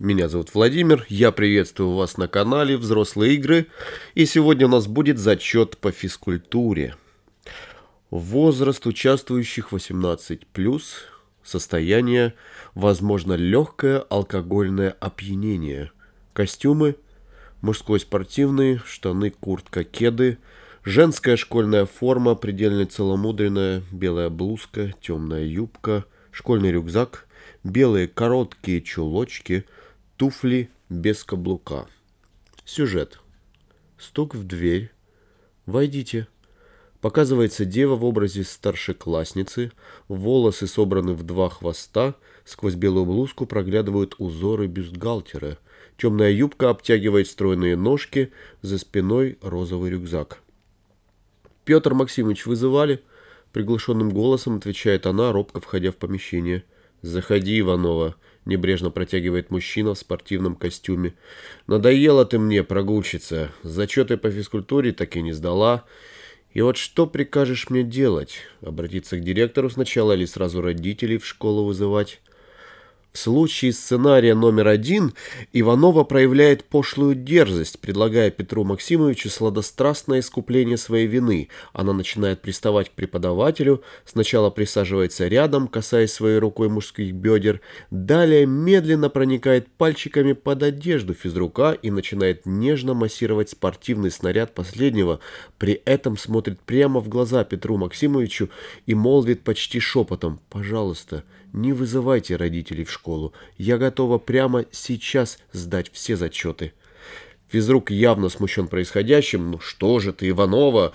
Меня зовут Владимир, я приветствую вас на канале «Взрослые игры», и сегодня у нас будет зачет по физкультуре. Возраст участвующих 18+, состояние, возможно, легкое алкогольное опьянение, костюмы, мужской спортивный, штаны, куртка, кеды, женская школьная форма, предельно целомудренная, белая блузка, темная юбка, школьный рюкзак, белые короткие чулочки – Туфли без каблука. Сюжет. Стук в дверь. «Войдите». Показывается дева в образе старшеклассницы, волосы собраны в два хвоста, сквозь белую блузку проглядывают узоры бюстгальтера, темная юбка обтягивает стройные ножки, за спиной розовый рюкзак. «Петр Максимович вызывали?» Приглушенным голосом отвечает она, робко входя в помещение. «Заходи, Иванова», — небрежно протягивает мужчина в спортивном костюме. «Надоела ты мне, прогульщица. Зачеты по физкультуре так и не сдала. И вот что прикажешь мне делать? Обратиться к директору сначала или сразу родителей в школу вызывать?» В случае сценария номер один Иванова проявляет пошлую дерзость, предлагая Петру Максимовичу сладострастное искупление своей вины. Она начинает приставать к преподавателю, сначала присаживается рядом, касаясь своей рукой мужских бедер, далее медленно проникает пальчиками под одежду физрука и начинает нежно массировать спортивный снаряд последнего, при этом смотрит прямо в глаза Петру Максимовичу и молвит почти шепотом «Пожалуйста, не вызывайте родителей в школу. Я готова прямо сейчас сдать все зачеты. Физрук явно смущен происходящим. Ну что же ты, Иванова?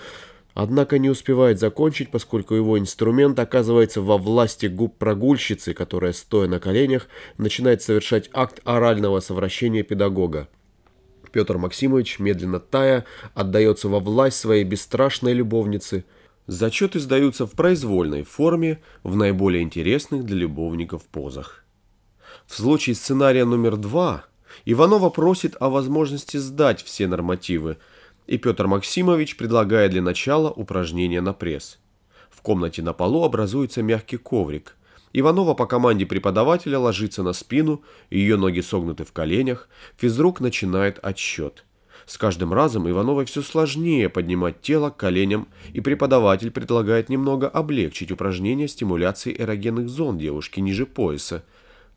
Однако не успевает закончить, поскольку его инструмент оказывается во власти губ прогульщицы, которая, стоя на коленях, начинает совершать акт орального совращения педагога. Петр Максимович, медленно тая, отдается во власть своей бесстрашной любовницы – Зачеты сдаются в произвольной форме в наиболее интересных для любовников позах. В случае сценария номер два Иванова просит о возможности сдать все нормативы, и Петр Максимович предлагает для начала упражнение на пресс. В комнате на полу образуется мягкий коврик. Иванова по команде преподавателя ложится на спину, ее ноги согнуты в коленях, физрук начинает отсчет. С каждым разом Ивановой все сложнее поднимать тело к коленям, и преподаватель предлагает немного облегчить упражнение стимуляции эрогенных зон девушки ниже пояса.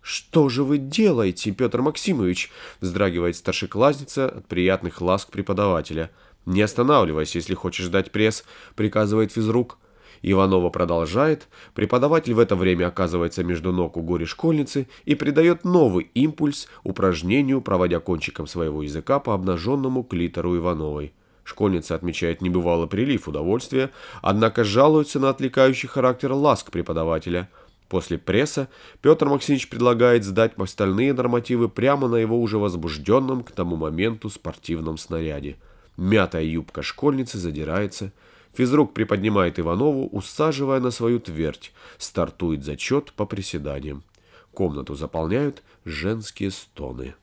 «Что же вы делаете, Петр Максимович?» – вздрагивает старшеклассница от приятных ласк преподавателя. «Не останавливайся, если хочешь дать пресс», – приказывает физрук. Иванова продолжает, преподаватель в это время оказывается между ног у горе-школьницы и придает новый импульс упражнению, проводя кончиком своего языка по обнаженному клитору Ивановой. Школьница отмечает небывалый прилив удовольствия, однако жалуется на отвлекающий характер ласк преподавателя. После пресса Петр Максимович предлагает сдать остальные нормативы прямо на его уже возбужденном к тому моменту спортивном снаряде. Мятая юбка школьницы задирается, Физрук приподнимает Иванову, усаживая на свою твердь. Стартует зачет по приседаниям. Комнату заполняют женские стоны.